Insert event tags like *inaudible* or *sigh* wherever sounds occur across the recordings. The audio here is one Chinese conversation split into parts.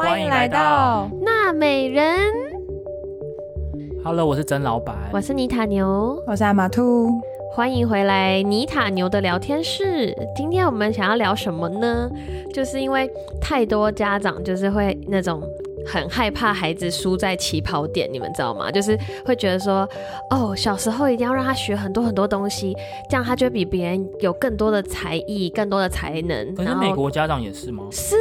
欢迎来到娜美人，Hello，我是曾老板。我是尼塔牛，我是阿马兔。欢迎回来尼塔牛的聊天室。今天我们想要聊什么呢？就是因为太多家长就是会那种很害怕孩子输在起跑点，你们知道吗？就是会觉得说，哦，小时候一定要让他学很多很多东西，这样他就会比别人有更多的才艺、更多的才能。可是美国家长也是吗？是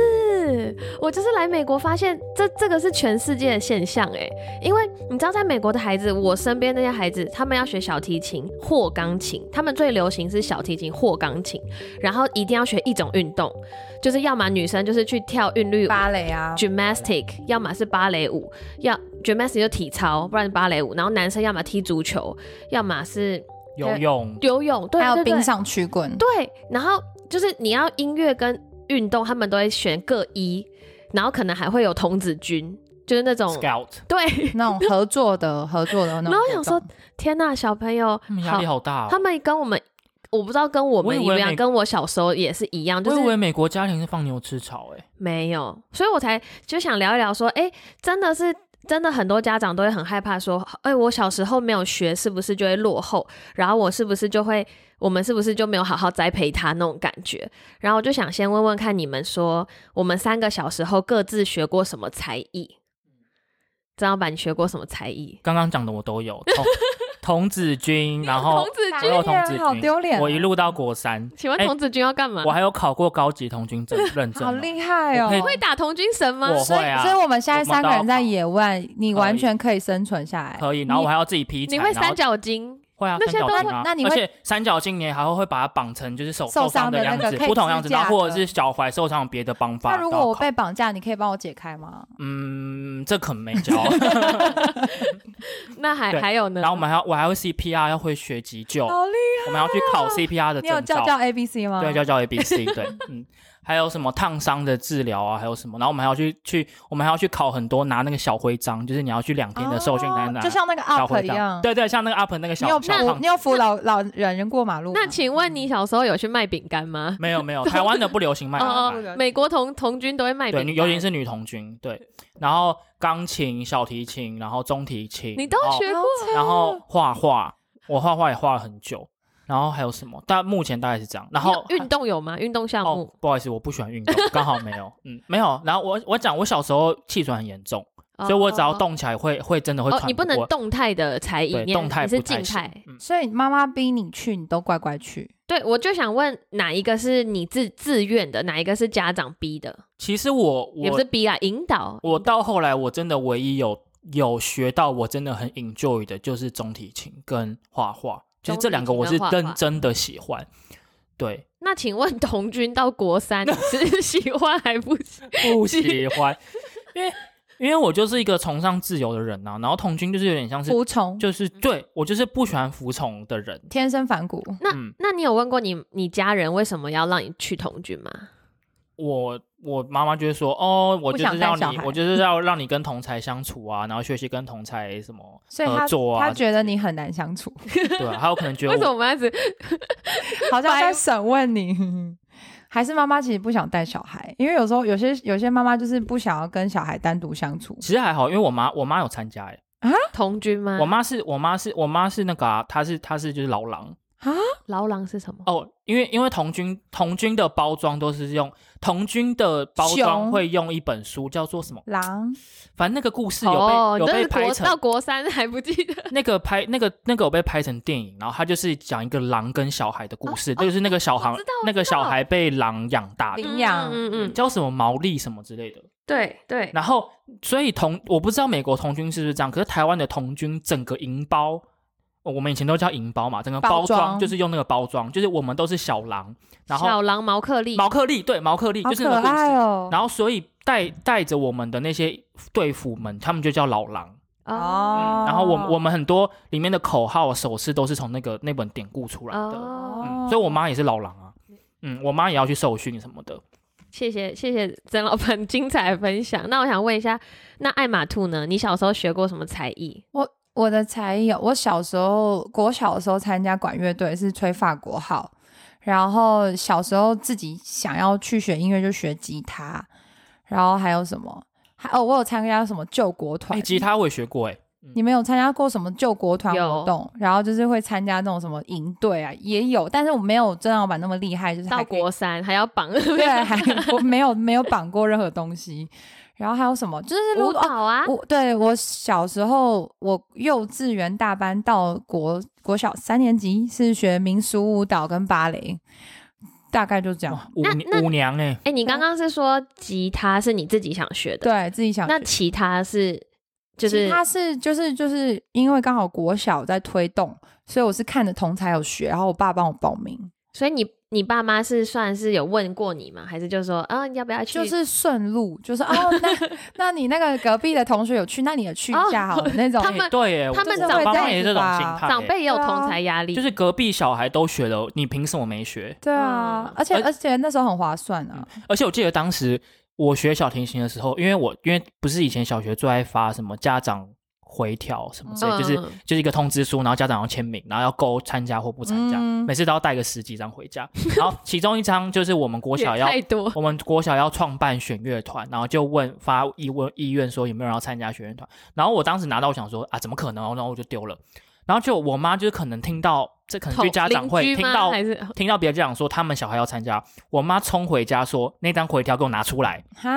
我就是来美国发现这这个是全世界的现象哎，因为你知道在美国的孩子，我身边那些孩子，他们要学小提琴或钢琴，他们最流行是小提琴或钢琴，然后一定要学一种运动，就是要么女生就是去跳韵律芭蕾啊，gymnastic，要么是芭蕾舞，要 gymnastic 就体操，不然芭蕾舞，然后男生要么踢足球，要么是游泳，游泳，对，还有冰上曲棍。对，然后就是你要音乐跟运动，他们都会选各一，然后可能还会有童子军，就是那种 Scout，对。那种合作的合作的那种。然后我想说，天呐，小朋友他们压力好大、哦。他们跟我们，我不知道跟我们一样，跟我小时候也是一样，就是我以为美国家庭是放牛吃草、哎，没有，所以我才就想聊一聊，说，哎，真的是。真的很多家长都会很害怕说，哎，我小时候没有学，是不是就会落后？然后我是不是就会，我们是不是就没有好好栽培他那种感觉？然后我就想先问问看你们说，我们三个小时候各自学过什么才艺？张老板，你学过什么才艺？刚刚讲的我都有，童 *laughs* 童子军，然后童子我军有童子好丢脸军，我一路到国三，哎请问童子军要干嘛？我还有考过高级童军证认证、哦，好厉害哦你！会打童军绳吗？我会啊，所以我们现在三个人在野外，你完全可以生存下来。可以，然后我还要自己劈柴，你会三角巾？会啊，那些都三角巾啊，那你会而且三角巾你还会会把它绑成就是手受伤的样子，不同样子，然后或者是脚踝受伤别的方法。那如果我被绑架，你可以帮我解开吗？嗯，这可能没教。*laughs* 那还对还有呢？然后我们还要我还会 CPR，要会学急救，好厉我们要去考 CPR 的害！你有证照教教。A B C 吗？对，教教 A B C，对，嗯，还有什么烫伤的治疗啊，还有什么，然后我们还要去去，我们还要去考很多拿那个小徽章，就是你要去两天的受训才拿哦就像那个小 UP 徽章一样。对对，像那个 UP 那个你有扶小你有扶老老人人过马路？那请问你小时候有去卖饼干吗？没有没有，台湾的不流行卖哦饼哦干，美国童童军都会卖饼，干，女尤其是女童军，对，然后钢琴、小提琴，然后中提琴，你都学过。然后画画，我画画也画了很久，然后还有什么？但目前大概是这样。然后运动有吗？运动项哦目，，不好意思，我不喜欢运动，*laughs* 刚好没有，嗯，没有。然后我我讲，我小时候气喘很严重，所以我只要动起来会会真的会哦，喘你不能过动态的才艺，动态不静态。嗯，所以妈妈逼你去，你都乖乖去。对，我就想问哪一个是你自自愿的，哪一个是家长逼的？其实我我也不是逼啊，引导。我到后来我真的唯一有有学到我真的很 enjoy 的就是中提琴跟画画，就是这两个我是中提琴跟画画真真的喜欢。对，那请问童军到国三，你 *laughs* 是喜欢还不喜？不喜欢，因为因为我就是一个崇尚自由的人呐、然后童军就是有点像是服从，就是对我就是不喜欢服从的人。天生反骨。那、嗯那你有问过你你家人为什么要让你去童军吗？我我妈妈就会说，哦，我就是要你，我就是要让你跟同才相处啊，然后学习跟同才什么 *laughs* 所以他合作啊，他觉得你很难相处，对啊，还有可能觉得为什么我我们一直 *laughs* 好像在审问你。*laughs* 还是妈妈其实不想带小孩，因为有时候有些有些妈妈就是不想要跟小孩单独相处。其实还好，因为我妈我妈有参加哎、童军吗？我妈是我妈是我妈是那个啊，她是她是就是老狼劳狼是什么？哦，因为因为童军童军的包装都是用童军的包装熊会用一本书叫做什么，狼反正那个故事有被、哦，有被拍成到国三还不记得？*laughs* 那个拍那个那个有被拍成电影，然后他就是讲一个狼跟小孩的故事，就是那个小孩哦我知道我那个知道小孩被狼养大的，领养嗯嗯嗯，叫什么毛利什么之类的。对对，然后所以童我不知道美国童军是不是这样，可是台湾的童军整个银包。哦我们以前都叫银包嘛，整个包包装装就是用那个包装，就是我们都是小狼，然后小狼毛克力，毛克力对毛克力就是那个故事，爱哦。然后所以带带着我们的那些队服们，他们就叫老狼。哦然后我们我们很多里面的口号、手势都是从那个那本典故出来的。哦，嗯，所以我妈也是老狼啊。嗯，我妈也要去受训什么的。谢谢谢谢曾老板精彩分享。那我想问一下，那艾玛兔呢？你小时候学过什么才艺？我我的才艺有，我小时候国小的时候参加管乐队是吹法国号，然后小时候自己想要去学音乐就学吉他，然后还有什么？还哦，我有参加什么救国团哎，，吉他我也学过，哎，你们有参加过什么救国团活动？然后就是会参加那种什么营队啊，也有，但是我没有郑老板那么厉害，就是到国三还要绑对，*laughs* 还我没有没有绑过任何东西。然后还有什么？就是舞、蹈啊，我对我小时候，我幼稚园大班到国国小三年级是学民俗舞蹈跟芭蕾，大概就这样。舞那那舞娘哎，哎，你刚刚是说吉他是你自己想学的，对自己想学，那其他是就是他是就是就是因为刚好国小在推动，所以我是看着同才有学，然后我爸帮我报名，所以你你爸妈是算是有问过你吗？还是就说啊，你要不要去？就是顺路，就是哦，那 *laughs* 那你那个隔壁的同学有去，那你也去一下好了、那 *laughs* 种。他们哎 *laughs* 对耶，他们长辈也是这种心吧态，长辈也有同才压力，就是隔壁小孩都学了，你凭什么没学？对啊，嗯而而且而且那时候很划算啊，而且我记得当时我学小提琴的时候，因为我因为不是以前小学最爱发什么家长回调什么之类，嗯就是就是一个通知书，然后家长要签名，然后要勾参加或不参加，嗯每次都要带个十几张回家。*laughs* 然后其中一张就是我们国小要，我们国小要创办选乐团，然后就问发意问意愿说有没有人要参加选乐团。然后我当时拿到，我想说啊，怎么可能？然后我就丢了。然后就我妈就是可能听到，这可能去家长会听到听到别的家长说他们小孩要参加，我妈冲回家说那张回条给我拿出来，哈，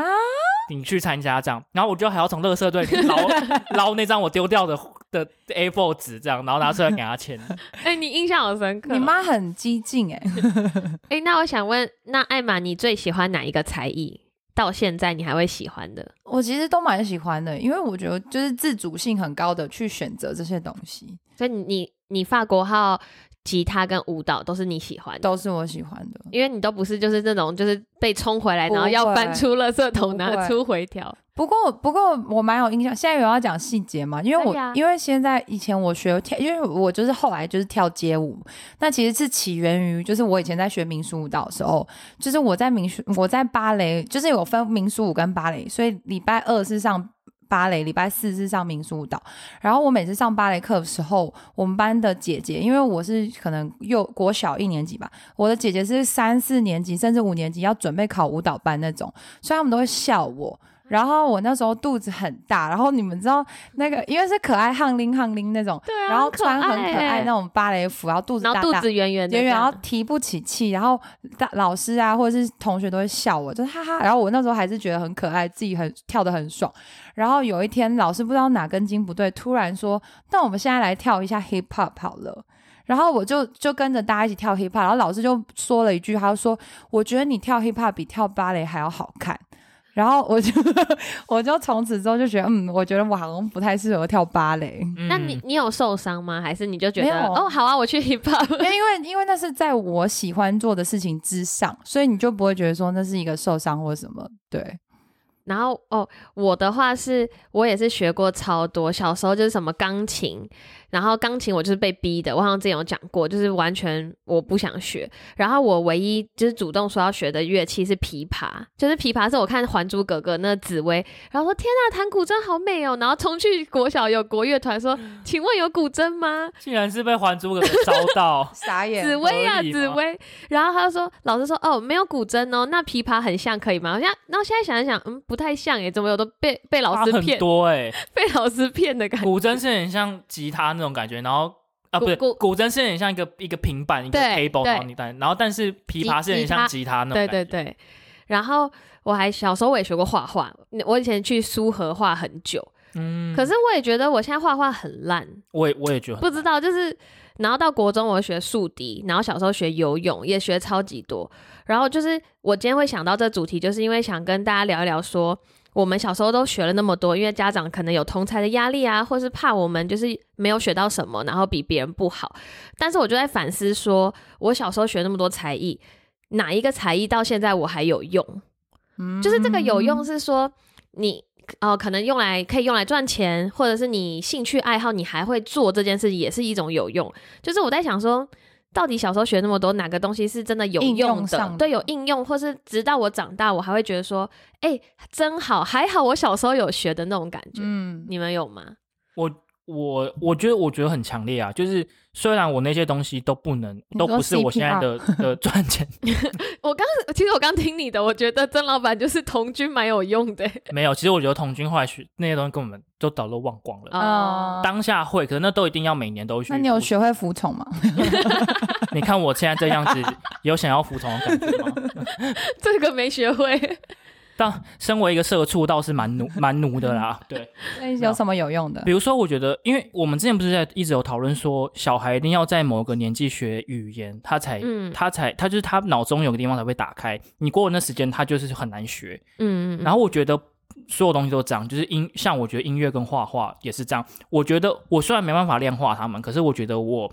你去参加这样。然后我就还要从垃圾堆里捞 *laughs* 捞那张我丢掉的的 A4 纸这样，然后拿出来给他签。*laughs* 哎，你印象好深刻。你妈很激进哎、*laughs* 哎，那我想问，那艾玛，你最喜欢哪一个才艺？到现在你还会喜欢的？我其实都蛮喜欢的，因为我觉得就是自主性很高的去选择这些东西，所以你你你法国号吉他跟舞蹈都是你喜欢的，都是我喜欢的。因为你都不是就是那种就是被冲回来，然后要翻出垃圾桶拿出回条。不过，不过我蛮有印象。现在有要讲细节嘛？因为我、啊因为现在以前我学跳，因为我就是后来就是跳街舞，那其实是起源于就是我以前在学民俗舞蹈的时候，就是我在民俗我在芭蕾，就是有分民俗舞跟芭蕾，所以礼拜二是上。芭蕾礼拜四是上民俗舞蹈，然后我每次上芭蕾课的时候，我们班的姐姐，因为我是可能幼国小一年级吧，我的姐姐是三四年级甚至五年级要准备考舞蹈班那种，所以他们都会笑我。然后我那时候肚子很大，然后你们知道那个，因为是可爱汉拎汉拎那种，对啊，然后穿很可爱爱那种芭蕾服，然后肚子然后肚大大。子圆圆的这远远，样，然后提不起气，然后大老师啊或者是同学都会笑我，就哈哈。然后我那时候还是觉得很可爱，自己很跳的很爽。然后有一天老师不知道哪根筋不对，突然说：“那我们现在来跳一下 hip hop 好了。”然后我就就跟着大家一起跳 hip hop，然后老师就说了一句，他就说：“我觉得你跳 hip hop 比跳芭蕾还要好看。”然后我就我就从此之后就觉得，嗯，我觉得我好像不太适合跳芭蕾。那你你有受伤吗？还是你就觉得哦好啊，我去 hip hop？因为因为因为那是在我喜欢做的事情之上，所以你就不会觉得说那是一个受伤或什么。对，然后哦，我的话是我也是学过超多，小时候就是什么钢琴，然后钢琴我就是被逼的，我好像之前有讲过，就是完全我不想学。然后我唯一就是主动说要学的乐器是琵琶，就是琵琶是我看《还珠格格》那紫薇，然后说天啊，弹古筝好美哦，然后冲去国小有国乐团说，请问有古筝吗？竟然是被《还珠格格》招到傻眼紫薇啊，紫薇。然后他就说，老师说，哦，没有古筝哦，那琵琶很像，可以吗？我现在，然后现在想一想，嗯，不太像耶，怎么有都被被老师骗，多哎、*laughs* 被老师骗的感觉。古筝是很像吉他那种感觉，然后啊不对古古筝是很像一个一个平板一个 table，对然后你弹，然后但是琵琶是很像吉他那种对感觉。对对。然后我还小时候我也学过画画，我以前去苏荷画很久，嗯，可是我也觉得我现在画画很烂，我也我也觉得不知道就是。然后到国中，我学竖笛，然后小时候学游泳，也学超级多。然后就是我今天会想到这主题，就是因为想跟大家聊一聊说，我们小时候都学了那么多，因为家长可能有同才的压力啊，或是怕我们就是没有学到什么，然后比别人不好。但是我就在反思说，我小时候学那么多才艺，哪一个才艺到现在我还有用？就是这个有用是说你。哦，可能用来可以用来赚钱，或者是你兴趣爱好，你还会做这件事，也是一种有用。就是我在想说，到底小时候学那么多，哪个东西是真的有应用的？用上的对，有应用，或是直到我长大，我还会觉得说，哎、真好，还好我小时候有学的那种感觉。嗯，你们有吗？我我我觉得我觉得很强烈啊，就是虽然我那些东西都不能，都不是我现在的的赚钱，*laughs* 我刚其实我刚听你的，我觉得曾老板就是童军蛮有用的。没有。其实我觉得童军后来学那些东西根本都早都忘光了。哦，当下会，可是那都一定要每年都学。那你有学会服从吗？*laughs* 你看我现在这样子，有想要服从的感觉吗？*laughs* 这个没学会。当身为一个社畜，倒是蛮奴 *laughs* 蛮奴的啦。*laughs* 对，那有什么有用的比？如说，我觉得，因为我们之前不是在一直有讨论说，小孩一定要在某个年纪学语言，他才、嗯他才他就是他脑中有个地方才会打开。你过了那时间，他就是很难学。嗯，然后我觉得所有东西都这样，就是音，像我觉得音乐跟画画也是这样。我觉得我虽然没办法量化他们，可是我觉得我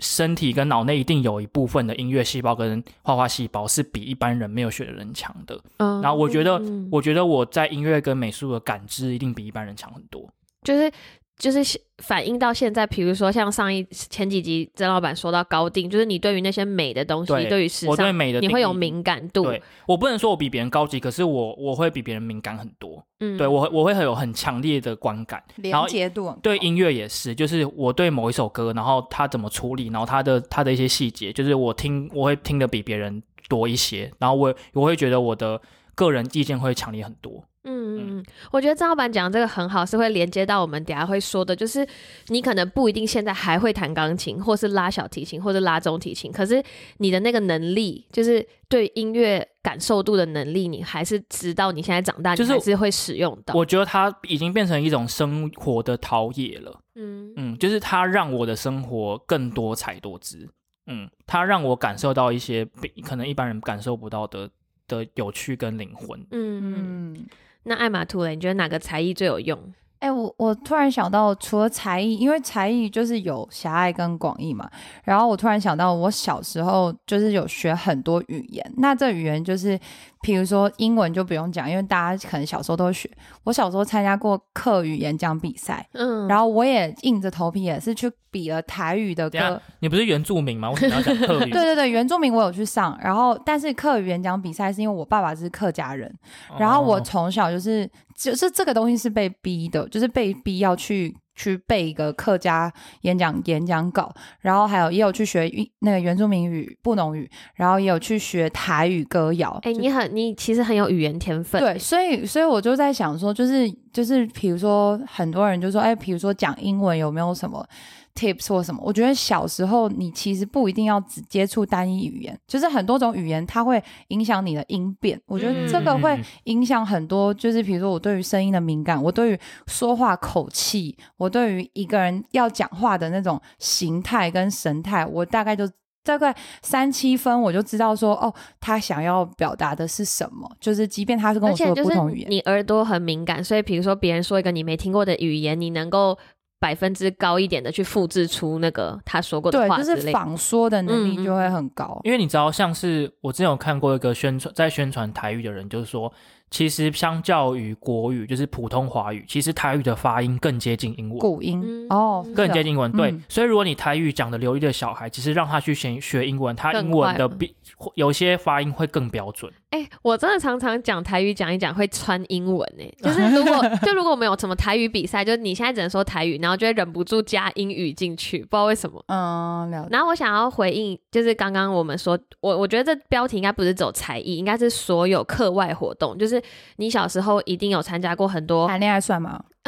身体跟脑内一定有一部分的音乐细胞跟画画细胞是比一般人没有学的人强的。嗯，然后我觉得嗯我觉得我在音乐跟美术的感知一定比一般人强很多。就是就是反映到现在，比如说像上一前几集曾老板说到高定，就是你对于那些美的东西，对对于时我对尚，你会有敏感度。对我不能说我比别人高级，可是我我会比别人敏感很多。嗯，对我会我会很有很强烈的观感。然连接度对音乐也是，就是我对某一首歌，然后它怎么处理，然后它的它的一些细节，就是我听我会听的比别人多一些，然后我我会觉得我的个人意见会强烈很多。嗯嗯嗯，我觉得张老板讲的这个很好，是会连接到我们等下会说的，就是你可能不一定现在还会弹钢琴，或是拉小提琴，或是拉中提琴，可是你的那个能力，就是对音乐感受度的能力，你还是直到你现在长大，就是你还是会使用到。我觉得它已经变成一种生活的陶冶了。嗯嗯，就是它让我的生活更多彩多姿。嗯，它让我感受到一些比可能一般人感受不到的的有趣跟灵魂。嗯嗯，嗯。那艾玛兔嘞，你觉得哪个才艺最有用？哎、我我突然想到，除了才艺，因为才艺就是有狭隘跟广义嘛。然后我突然想到，我小时候就是有学很多语言。那这语言就是，比如说英文就不用讲，因为大家可能小时候都会学。我小时候参加过课语演讲比赛，嗯，然后我也硬着头皮也是去比了台语的歌。你不是原住民吗？为什么要讲客语？*laughs* 对对对，原住民我有去上，然后但是课语演讲比赛是因为我爸爸是客家人，然后我哦从小就是就是这个东西是被逼的，就是被逼要去去背一个客家演讲演讲稿，然后还有也有去学一那个原住民语布农语，然后也有去学台语歌谣。哎、就你很你其实很有语言天分。对，所以所以我就在想说，就是就是比如说很多人就说，哎，比如说讲英文有没有什么？tips 或什么，我觉得小时候你其实不一定要只接触单一语言，就是很多种语言它会影响你的音变。我觉得这个会嗯影响很多，就是比如说我对于声音的敏感，我对于说话口气，我对于一个人要讲话的那种形态跟神态，我大概就。大概三七分，我就知道说，哦，他想要表达的是什么。就是，即便他是跟我说的不同语言，你耳朵很敏感，所以比如说别人说一个你没听过的语言，你能够百分之高一点的去复制出那个他说过的，话之类的。就是仿说的能嗯力就会很高。因为你知道，像是我之前有看过一个宣传，在宣传台语的人，就是说，其实相较于国语，就是普通华语，其实台语的发音更接近英文。古音、嗯哦，更接近英文，对，嗯所以如果你台语讲的流利的小孩，其实让他去学学英文，他英文的快比有些发音会更标准。哎、我真的常常讲台语讲一讲会穿英文哎、*laughs* 就是如果就如果我们有什么台语比赛，就是你现在只能说台语，然后就会忍不住加英语进去，不知道为什么。嗯，了解。然后我想要回应，就是刚刚我们说，我我觉得这标题应该不是走才艺，应该是所有课外活动，就是你小时候一定有参加过很多谈恋爱算吗？*laughs* *laughs*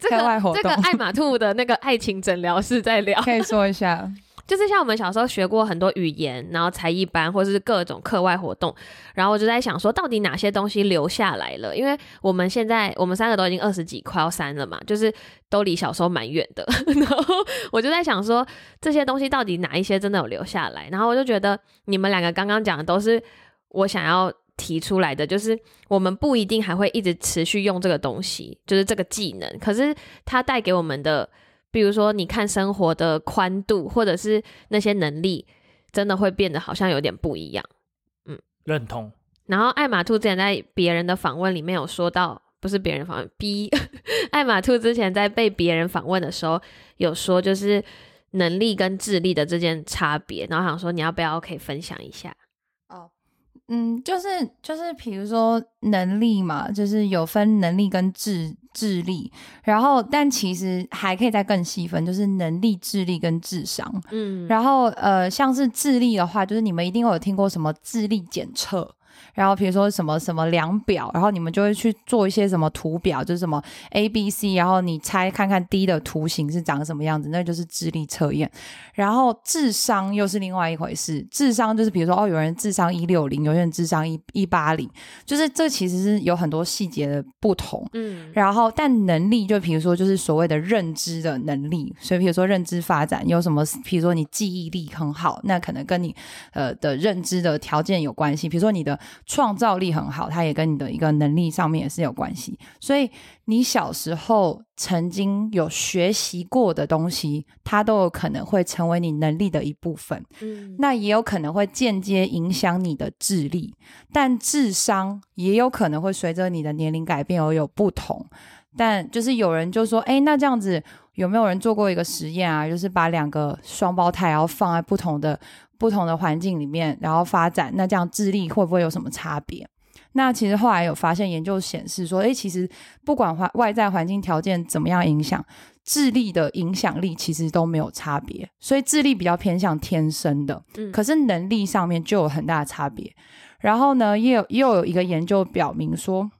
这个这个爱马兔的那个爱情诊疗室在聊，可以说一下。*laughs* 就是像我们小时候学过很多语言，然后才艺班或者是各种课外活动，然后我就在想说，到底哪些东西留下来了？因为我们现在我们三个都已经二十几，快要三了嘛，就是都离小时候蛮远的。然后我就在想说，这些东西到底哪一些真的有留下来？然后我就觉得你们两个刚刚讲的都是我想要提出来的，就是我们不一定还会一直持续用这个东西，就是这个技能，可是它带给我们的。比如说，你看生活的宽度，或者是那些能力，真的会变得好像有点不一样。嗯认同，然后艾玛兔之前在别人的访问里面有说到，不是别人访问，B *laughs* 艾玛兔之前在被别人访问的时候有说，就是能力跟智力的这件差别，然后想说你要不要可以分享一下？嗯，就是就是，比如说能力嘛，就是有分能力跟智智力，然后但其实还可以再更细分，就是能力、智力跟智商。嗯，然后呃，像是智力的话，就是你们一定会有听过什么智力检测。然后比如说什么什么量表，然后你们就会去做一些什么图表，就是什么 A B C，然后你猜看看 D 的图形是长什么样子，那就是智力测验。然后智商又是另外一回事，智商就是比如说哦，有人智商一六零，有人智商一一八零，就是这其实是有很多细节的不同。嗯，然后，但能力就比如说，就是所谓的认知的能力，所以比如说认知发展有什么，比如说你记忆力很好，那可能跟你呃的认知的条件有关系。比如说你的创造力很好，它也跟你的一个能力上面也是有关系。所以你小时候曾经有学习过的东西，它都有可能会成为你能力的一部分。嗯，那也有可能会间接影响你的智力，但智商也有可能会随着你的年龄改变而有不同。但就是有人就说，哎，那这样子有没有人做过一个实验啊？就是把两个双胞胎，然后放在不同的不同的环境里面，然后发展，那这样智力会不会有什么差别？那其实后来有发现研究显示说，哎，其实不管环外在环境条件怎么样影响，智力的影响力其实都没有差别，所以智力比较偏向天生的，嗯可是能力上面就有很大的差别。然后呢，也有又有一个研究表明说，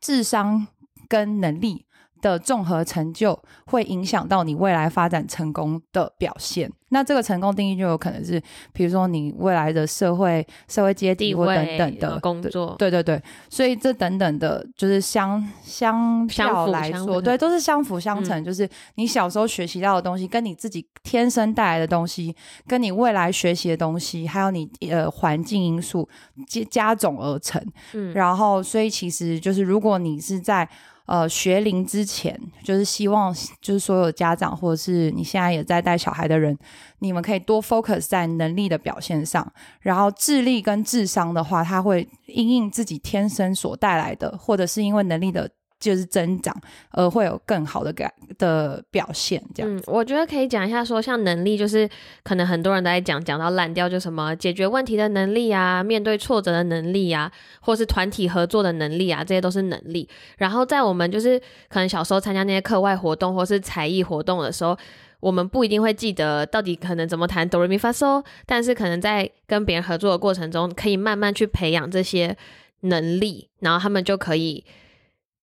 智商跟能力的综合成就会影响到你未来发展成功的表现。那这个成功定义就有可能是，比如说你未来的社会社会阶级或等等的呃工作，对对对，所以这等等的，就是相相相较来说，对，都是相辅相成。就是你小时候学习到的东西，跟你自己天生带来的东西，跟你未来学习的东西，还有你呃环境因素加加总而成。嗯，然后，所以其实就是如果你是在呃学龄之前，就是希望就是所有家长或者是你现在也在带小孩的人，你们可以多 focus 在能力的表现上，然后智力跟智商的话，它会因应自己天生所带来的，或者是因为能力的就是增长而会有更好的感的表现，这样。嗯，我觉得可以讲一下说，像能力，就是可能很多人都在讲，讲到烂掉，就什么解决问题的能力啊，面对挫折的能力啊，或是团体合作的能力啊，这些都是能力。然后在我们就是可能小时候参加那些课外活动或是才艺活动的时候，我们不一定会记得到底可能怎么弹哆来咪发嗦，但是可能在跟别人合作的过程中，可以慢慢去培养这些能力，然后他们就可以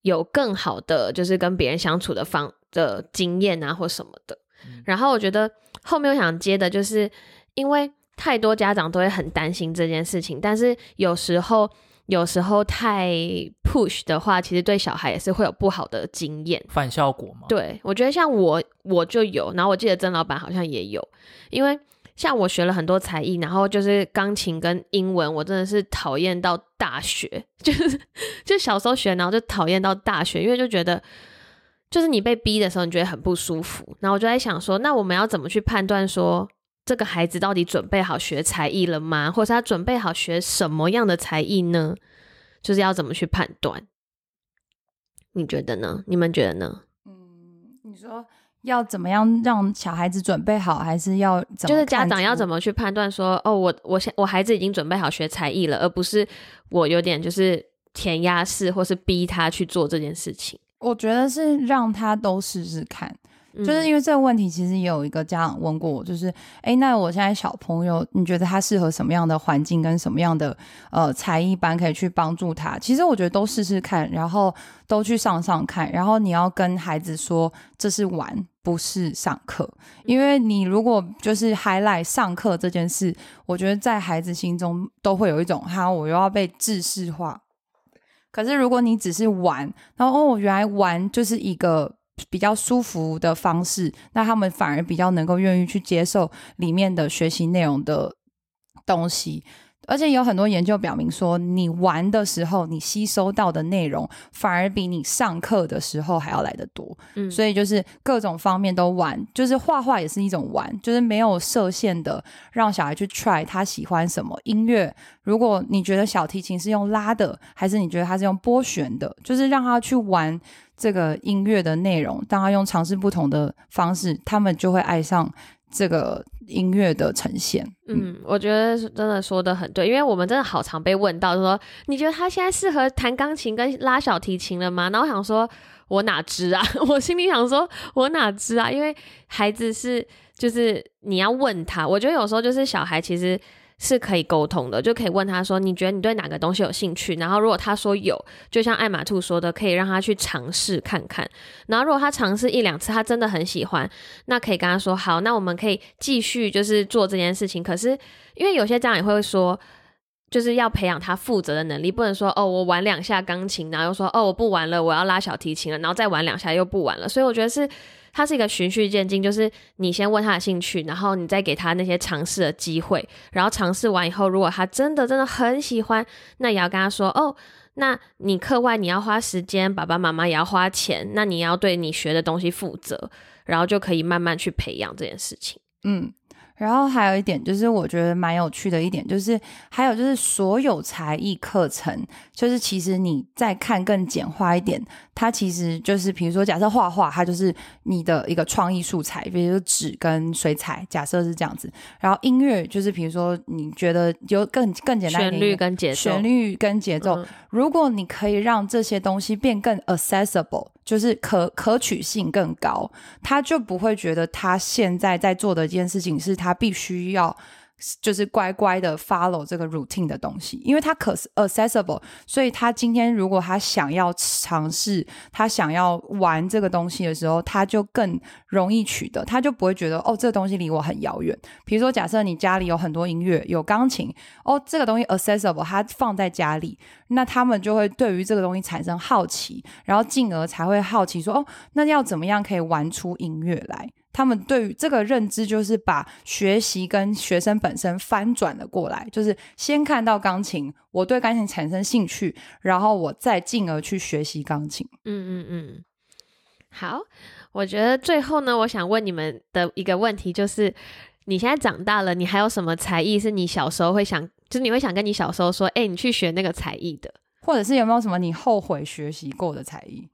有更好的就是跟别人相处的方的经验啊或什么的。然后我觉得后面我想接的就是，因为太多家长都会很担心这件事情，但是有时候有时候太 push 的话，其实对小孩也是会有不好的经验。反效果嘛。对，我觉得像我我就有，然后我记得曾老板好像也有，因为像我学了很多才艺，然后就是钢琴跟英文，我真的是讨厌到大学，*laughs* 就是就小时候学，然后就讨厌到大学，因为就觉得就是你被逼的时候，你觉得很不舒服。然后我就在想说，那我们要怎么去判断说这个孩子到底准备好学才艺了吗？或是他准备好学什么样的才艺呢？就是要怎么去判断？你觉得呢？你们觉得呢？嗯，你说要怎么样让小孩子准备好，还是要怎么就是家长要？怎么去判断说，哦，我我现我孩子已经准备好学才艺了，而不是我有点就是填鸭式，或是逼他去做这件事情。我觉得是让他都试试看，就是嗯因为这个问题，其实也有一个家长问过我，就是，哎，那我现在小朋友，你觉得他适合什么样的环境跟什么样的呃才艺班可以去帮助他？其实我觉得都试试看，然后都去上上看，然后你要跟孩子说这是玩，不是上课，因为你如果就是 highlight 上课这件事，我觉得在孩子心中都会有一种哈，我又要被制式化。可是如果你只是玩，然后哦，原来玩就是一个比较舒服的方式，那他们反而比较能够愿意去接受里面的学习内容的东西。而且有很多研究表明说，你玩的时候，你吸收到的内容反而比你上课的时候还要来得多。嗯所以就是各种方面都玩，就是画画也是一种玩，就是没有设限的让小孩去 try 他喜欢什么音乐。如果你觉得小提琴是用拉的，还是你觉得它是用拨弦的，就是让他去玩这个音乐的内容，当他用尝试不同的方式，他们就会爱上这个音乐的呈现。嗯，我觉得真的说的很对，因为我们真的好常被问到说，你觉得他现在适合弹钢琴跟拉小提琴了吗？然后我想说，我哪知啊？*laughs* 我心里想说，我哪知啊？因为孩子是就是你要问他，我觉得有时候就是小孩其实。是可以沟通的，就可以问他说：“你觉得你对哪个东西有兴趣？”然后如果他说有，就像艾玛兔说的，可以让他去尝试看看。然后如果他尝试一两次，他真的很喜欢，那可以跟他说：“好，那我们可以继续就是做这件事情。”可是因为有些家长也会说，就是要培养他负责的能力，不能说哦，我玩两下钢琴，然后又说哦，我不玩了，我要拉小提琴了，然后再玩两下又不玩了。所以我觉得是。它是一个循序渐进，就是你先问他的兴趣，然后你再给他那些尝试的机会，然后尝试完以后，如果他真的真的很喜欢，那也要跟他说哦，那你课外你要花时间，爸爸妈妈也要花钱，那你要对你学的东西负责，然后就可以慢慢去培养这件事情。嗯。然后还有一点就是，我觉得蛮有趣的一点，就是还有就是所有才艺课程，就是其实你再看更简化一点，它其实就是比如说，假设画画，它就是你的一个创意素材，比如说纸跟水彩，假设是这样子。然后音乐就是比如说，你觉得有更更简单旋律跟节奏，旋律跟节奏，如果你可以让这些东西变更 accessible。就是可可取性更高，他就不会觉得他现在在做的一件事情是他必须要。就是乖乖的 follow 这个 routine 的东西，因为他可 accessible，所以他今天如果他想要尝试，他想要玩这个东西的时候，他就更容易取得，他就不会觉得哦，这个东西离我很遥远。比如说，假设你家里有很多音乐，有钢琴，哦，这个东西 accessible，它放在家里，那他们就会对于这个东西产生好奇，然后进而才会好奇说，哦，那要怎么样可以玩出音乐来？他们对于这个认知，就是把学习跟学生本身翻转了过来，就是先看到钢琴，我对钢琴产生兴趣，然后我再进而去学习钢琴。嗯嗯嗯。好，我觉得最后呢，我想问你们的一个问题就是：你现在长大了，你还有什么才艺是你小时候会想，就是你会想跟你小时候说，哎，你去学那个才艺的，或者是有没有什么你后悔学习过的才艺？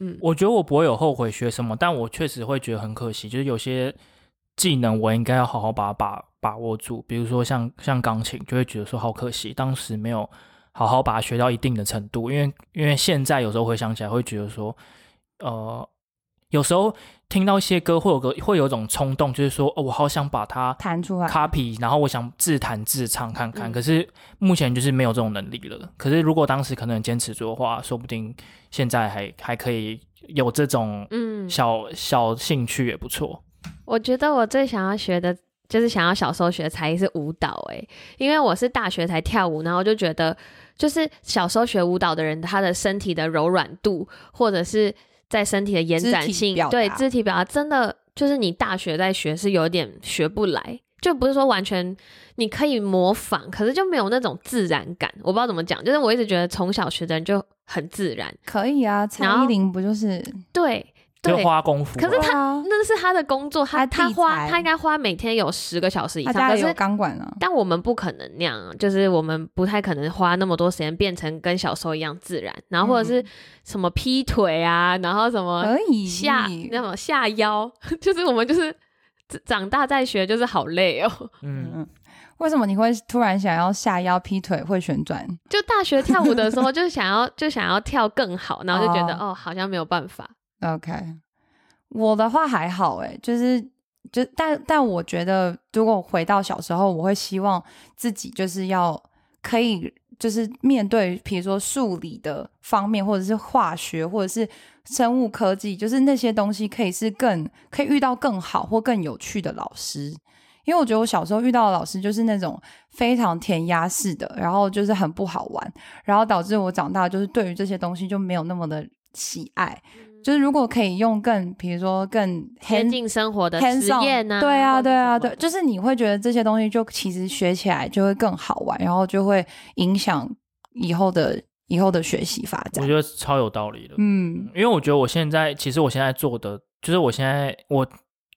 嗯，我觉得我不会有后悔学什么，但我确实会觉得很可惜，就是有些技能我应该要好好把把把握住，比如说像像钢琴，就会觉得说好可惜，当时没有好好把它学到一定的程度，因为因为现在有时候回想起来会觉得说，呃。有时候听到一些歌，会有个会有一种冲动，就是说，哦，我好想把它弹出来，copy，然后我想自弹自唱看看。可是目前就是没有这种能力了。可是如果当时可能坚持住的话，说不定现在还还可以有这种嗯小小兴趣也不错。我觉得我最想要学的就是想要小时候学的才艺是舞蹈，诶，因为我是大学才跳舞，然后就觉得就是小时候学舞蹈的人，他的身体的柔软度或者是。在身体的延展性，对肢体表达，真的就是你大学在学是有点学不来，就不是说完全你可以模仿，可是就没有那种自然感。我不知道怎么讲，就是我一直觉得从小学的人就很自然，可以啊。蔡依林不就是对？就花功夫，可是他那是他的工作，他他花他应该花每天有十个小时以上。他有钢管啊，但我们不可能那样，就是我们不太可能花那么多时间变成跟小时候一样自然。然后或者是什么劈腿啊，然后什么下那种下腰，*laughs* 就是我们就是长大再学，就是好累哦。嗯嗯，为什么你会突然想要下腰劈腿会旋转？就大学跳舞的时候，就想要 *laughs* 就想要跳更好，然后就觉得哦，好像没有办法。OK，我的话还好哎，就是就但但我觉得，如果回到小时候，我会希望自己就是要可以就是面对，比如说数理的方面，或者是化学，或者是生物科技，就是那些东西可以是更可以遇到更好或更有趣的老师。因为我觉得我小时候遇到的老师就是那种非常填鸭式的，然后就是很不好玩，然后导致我长大就是对于这些东西就没有那么的喜爱。就是如果可以用更，比如说更贴近生活的实验呢？对啊，对啊，对，就是你会觉得这些东西就其实学起来就会更好玩，然后就会影响以后的以后的学习发展。我觉得超有道理的，嗯，因为我觉得我现在其实我现在做的就是我现在我。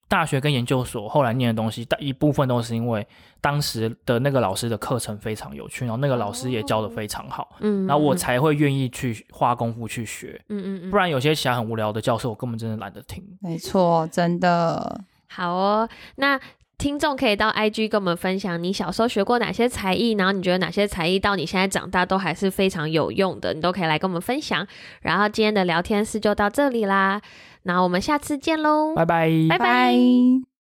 大学跟研究所后来念的东西大一部分都是因为当时的那个老师的课程非常有趣然后那个老师也教的非常好嗯然后我才会愿意去花功夫去学嗯嗯嗯。不然有些其他很无聊的教授我根本真的懒得听。没错真的。好哦那听众可以到 ig 跟我们分享你小时候学过哪些才艺然后你觉得哪些才艺到你现在长大都还是非常有用的你都可以来跟我们分享。然后今天的聊天室就到这里啦。那我们下次见喽，拜。拜，拜。拜。